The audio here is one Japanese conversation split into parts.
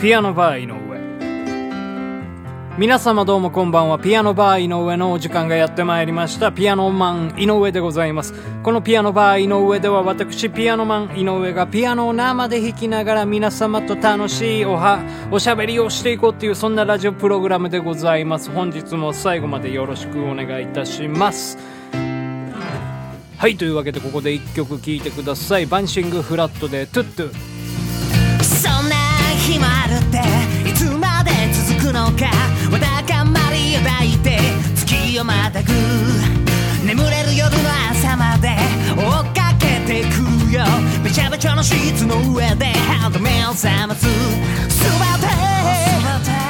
ピアノバー井上。皆様どうもこんばんは。ピアノバー井上のお時間がやってまいりました。ピアノマン井上でございます。このピアノバー井上では私ピアノマン井上がピアノを生で弾きながら皆様と楽しいおはおしゃべりをしていこうっていうそんなラジオプログラムでございます。本日も最後までよろしくお願いいたします。はいというわけでここで1曲聴いてください。バンシングフラットでトゥットゥ。そんな日もあるっていつまで続くのか。わだかまりを抱いて月をまたぐ。眠れる夜の朝まで追っかけてくよ。べちゃべちゃのシーツの上で歯止めを覚ます。すべて。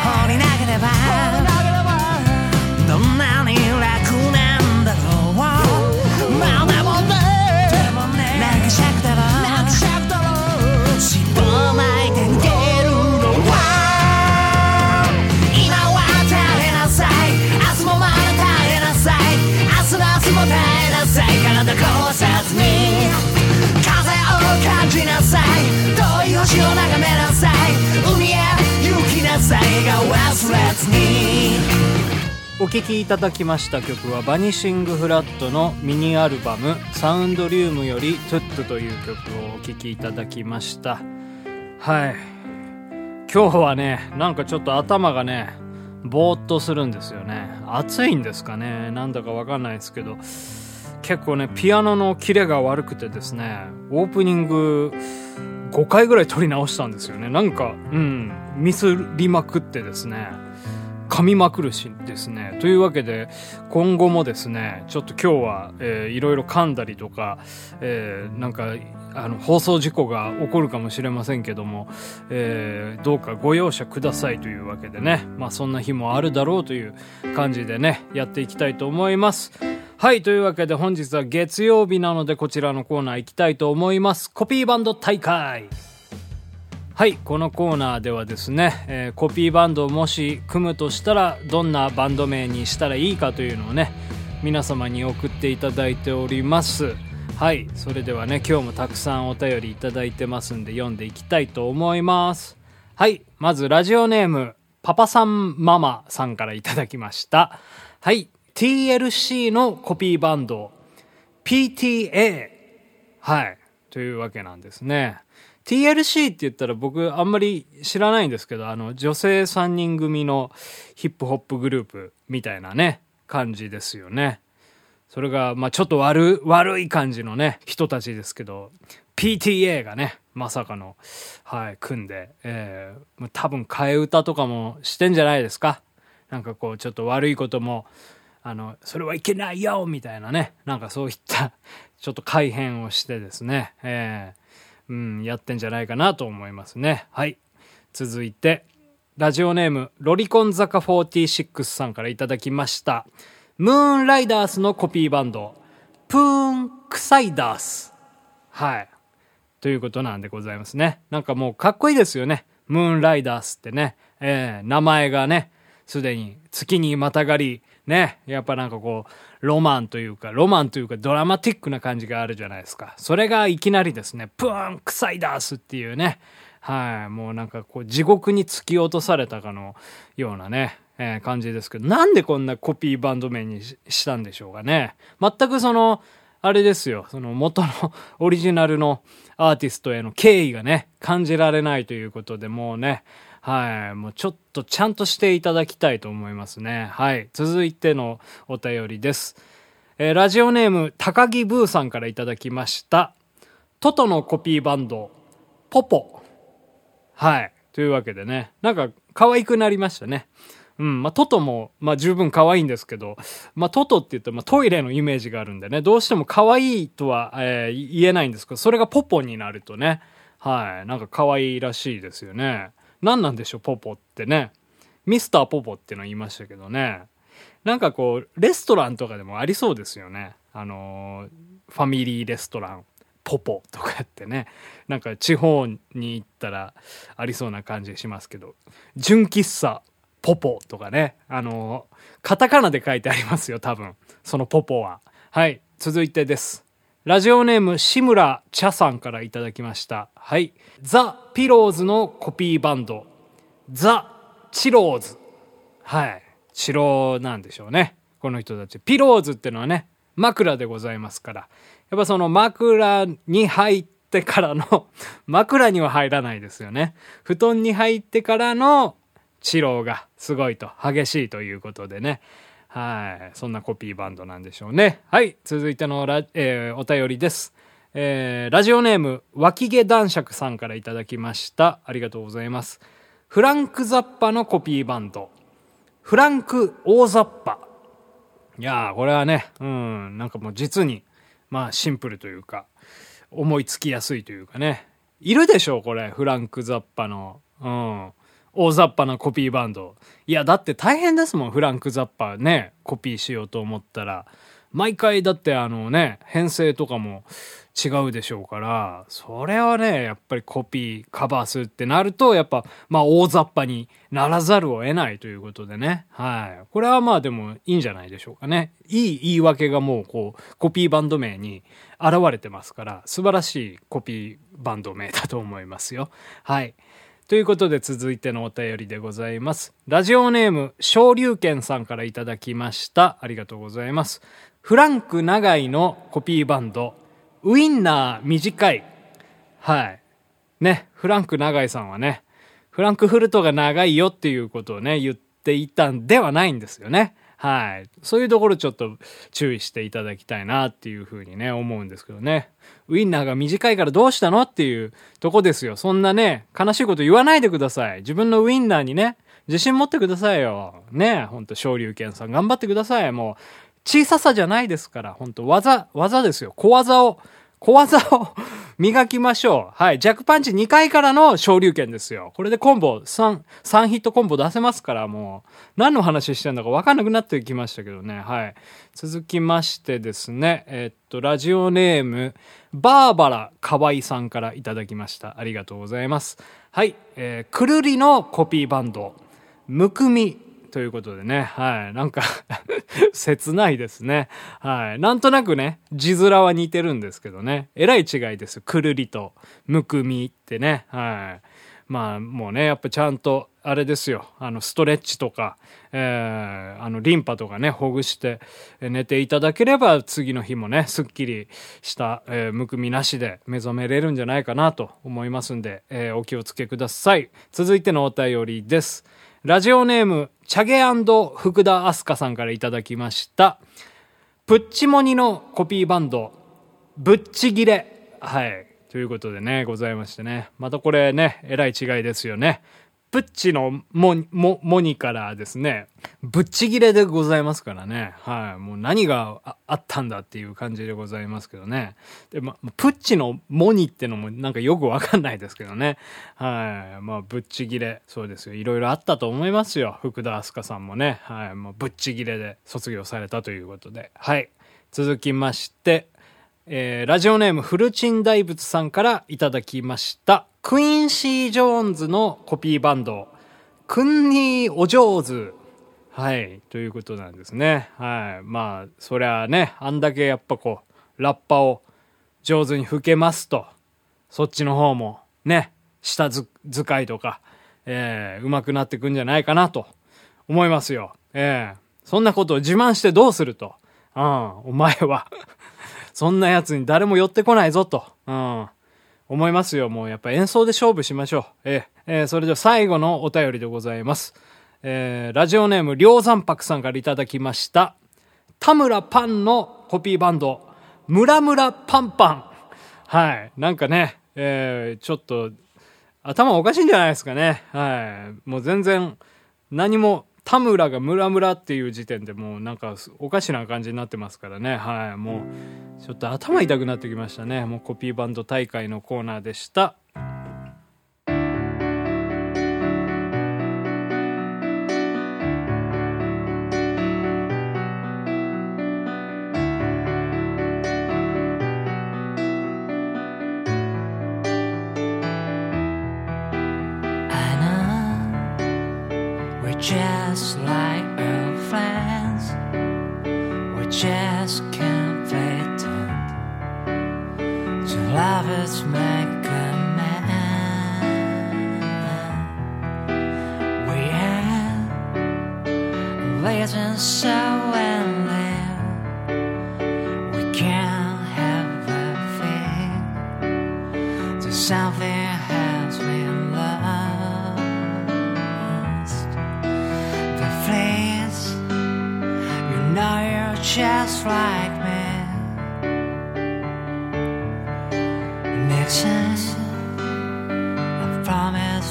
さい体壊さずに。風を感じなさい。遠い星を眺めなさい。海へ行きなさい笑顔忘れずに。お聴きいただきました曲はバニシングフラットのミニアルバム「サウンドリウム」より「トゥット」という曲をお聴きいただきました。はい。今日はねなんかちょっと頭がねぼーっとするんですよね。暑いんですかね。なんだかわかんないですけど。結構ねピアノのキレが悪くてですねオープニング5回ぐらい撮り直したんですよねなんかうんミスりまくってですね噛みまくるしですね。というわけで、今後もですね、ちょっと今日は、えーいろいろ噛んだりとか、えーなんか、あの、放送事故が起こるかもしれませんけども、えーどうかご容赦くださいというわけでね、まあそんな日もあるだろうという感じでね、やっていきたいと思います。はい、というわけで本日は月曜日なのでこちらのコーナー行きたいと思います。コピーバンド大会。はい、このコーナーではですね、えーコピーバンドをもし組むとしたらどんなバンド名にしたらいいかというのをね皆様に送っていただいております。はいそれではね今日もたくさんお便りいただいてますんで読んでいきたいと思います。はいまずラジオネームパパさんママさんからいただきました。はい TLC のコピーバンド PTA はい。というわけなんですね。TLC って言ったら僕あんまり知らないんですけど、あの、女性3人組のヒップホップグループみたいなね、感じですよね。それが、まあちょっと悪、悪い感じのね、人たちですけど、PTA がね、まさかの、はい、組んで、えー多分替え歌とかもしてんじゃないですか。なんかこう、ちょっと悪いことも、あの、それはいけないよみたいなね。なんかそういった、ちょっと改変をしてですね。えーうん、やってんじゃないかなと思いますね。はい。続いて、ラジオネーム、ロリコン坂46さんからいただきました。ムーンライダースのコピーバンド、プーンクサイダース。はい。ということなんでございますね。なんかもうかっこいいですよね。ムーンライダースってね。えー名前がね、すでに月にまたがり、ね。やっぱなんかこう、ロマンというか、ロマンというかドラマティックな感じがあるじゃないですか。それがいきなりですね、プーンクサイダースっていうね。はい。もうなんかこう、地獄に突き落とされたかのようなね、えー感じですけど、なんでこんなコピーバンド名にしたんでしょうかね。全くその、あれですよ、その元の オリジナルのアーティストへの敬意がね、感じられないということで、もうね、はい、もうちょっとちゃんとしていただきたいと思いますね。はい、続いてのお便りです。えーラジオネーム、高木ブーさんからいただきました。トトのコピーバンド、ポポ。はい。というわけでね、なんか可愛くなりましたね。うん、まあ、トトも、まあ、十分可愛いんですけど、まあ、トトって言うと、まあ、トイレのイメージがあるんでね、どうしても可愛いとは、えー言えないんですけど、それがポポになるとね、はい、なんか可愛いらしいですよね。何なんでしょう、ポポってね。ミスターポポっての言いましたけどね。なんかこう、レストランとかでもありそうですよね。あのファミリーレストラン、ポポとかってね。なんか地方に行ったらありそうな感じしますけど。純喫茶、ポポとかね。あのカタカナで書いてありますよ、多分。そのポポは。はい、続いてです。ラジオネーム、志村茶さんからいただきました。はい。ザ・ピローズのコピーバンド、ザ・チローズ。はい。チロなんでしょうね。この人たち。ピローズってのはね、枕でございますから。やっぱその枕に入ってからの、枕には入らないですよね。布団に入ってからのチローがすごいと、激しいということでね。はい。そんなコピーバンドなんでしょうね。はい。続いてのラ、えーお便りです。えーラジオネーム、脇毛男爵さんからいただきました。ありがとうございます。フランク・ザッパのコピーバンド。フランク・オーザッパ。いやー、これはね、うん、なんかもう実に、まあシンプルというか、思いつきやすいというかね。いるでしょう、これ。フランク・ザッパの、うん、大雑把なコピーバンド。いや、だって大変ですもん、フランク・ザッパーね、コピーしようと思ったら。毎回だってあのね、編成とかも違うでしょうから、それはね、やっぱりコピー、カバーするってなると、やっぱ、まあ大雑把にならざるを得ないということでね。はい。これはまあでもいいんじゃないでしょうかね。いい言い訳がもうこう、コピーバンド名に現れてますから、素晴らしいコピーバンド名だと思いますよ。はい。ということで続いてのお便りでございます。ラジオネーム、昇竜拳さんからいただきました。ありがとうございます。フランク長井のコピーバンド、ウインナー短い。はい。ね、フランク長井さんはね、フランクフルトが長いよっていうことをね、言っていたんではないんですよね。はい。そういうところちょっと注意していただきたいなっていうふうにね、思うんですけどね。ウインナーが短いからどうしたのっていうとこですよ。そんなね、悲しいこと言わないでください。自分のウインナーにね、自信持ってくださいよ。ねほんと、昇竜拳さん頑張ってください。もう、小ささじゃないですから、本当技、技ですよ。小技を、小技を 磨きましょう。はい。弱パンチ2回からの昇竜拳ですよ。これでコンボ、3、3ヒットコンボ出せますから、もう、何の話してんだか分かんなくなってきましたけどね。はい。続きましてですね、えっと、ラジオネーム、バーバラ河合さんからいただきました。ありがとうございます。はい。えー、くるりのコピーバンド、むくみということでね、はい。なんか 切ないですね。はい。なんとなくね、字面は似てるんですけどね。えらい違いです。くるりと、むくみってね。はい。まあ、もうね、やっぱちゃんと、あれですよ。あの、ストレッチとか、えー、あの、リンパとかね、ほぐして寝ていただければ、次の日もね、すっきりした、えーむくみなしで目覚めれるんじゃないかなと思いますんで、えーお気をつけください。続いてのお便りです。ラジオネーム、チャゲ福田明日香さんからいただきました。プッチモニのコピーバンド、ブッチギレ。はい。ということでね、ございましてね。またこれね、えらい違いですよね。プッチのモニモモニからですね、ぶっちぎれでございますからね。はい。もう何がああったんだっていう感じでございますけどね。で、ま、プッチのモニってのもなんかよくわかんないですけどね。はい。まあ、ぶっちぎれ。そうですよ。いろいろあったと思いますよ。福田明日香さんもね。はい。もうぶっちぎれで卒業されたということで。はい。続きまして、えーラジオネームフルチン大仏さんからいただきました。クインシー・ジョーンズのコピーバンド、クンニー・お上手。はい。ということなんですね。はい。まあ、そりゃね、あんだけやっぱこう、ラッパを上手に吹けますと、そっちの方もね、下ず使いとか、えー、上手くなってくんじゃないかなと思いますよ。ええそんなことを自慢してどうすると？うん、お前は。そんな奴に誰も寄ってこないぞと。うん。思いますよ。もうやっぱ演奏で勝負しましょう。ええーそれでは最後のお便りでございます。えーラジオネーム、りょう残白さんからいただきました。田村パンのコピーバンド、ムラムラパンパン。はい。なんかね、えーちょっと、頭おかしいんじゃないですかね。はい。もう全然、何も、田村がムラムラっていう時点でもうなんかおかしな感じになってますからね。はい。もう、ちょっと頭痛くなってきましたね。もうコピーバンド大会のコーナーでした。just like our friends. We just can't pretend to lovers make a man. We are legends so. just like me. I promise.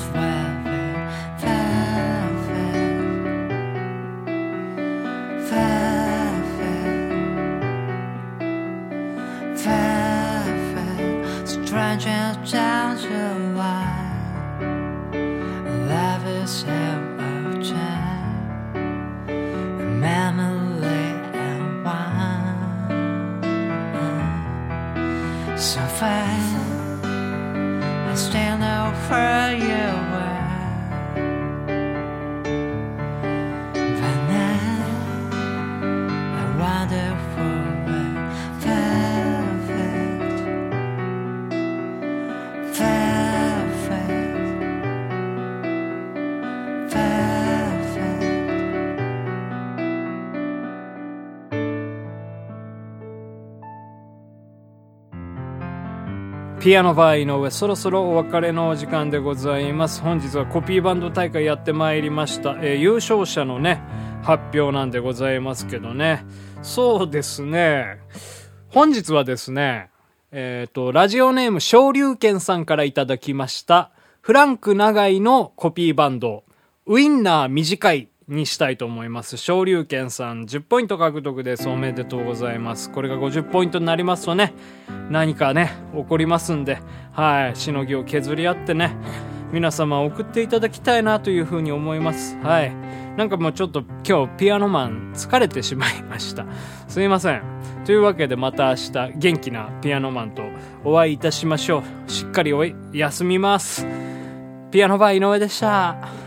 Strange and down to why love is. ピアノバー井上そろそろお別れのお時間でございます。本日はコピーバンド大会やってまいりました、えー優勝者のね発表なんでございますけどね。そうですね。本日はですねえっ、とラジオネーム昇竜拳さんからいただきましたフランク長井のコピーバンドウインナー短いにしたいと思います。昇竜拳さん10ポイント獲得です。おめでとうございます。これが50ポイントになりますとね、何かね、起こりますんで、はい、しのぎを削り合ってね、皆様送っていただきたいなというふうに思います。はい。なんかもうちょっと今日ピアノマン疲れてしまいました。すいません。というわけでまた明日元気なピアノマンとお会いいたしましょう。しっかりおい休みます。ピアノバー井上でした。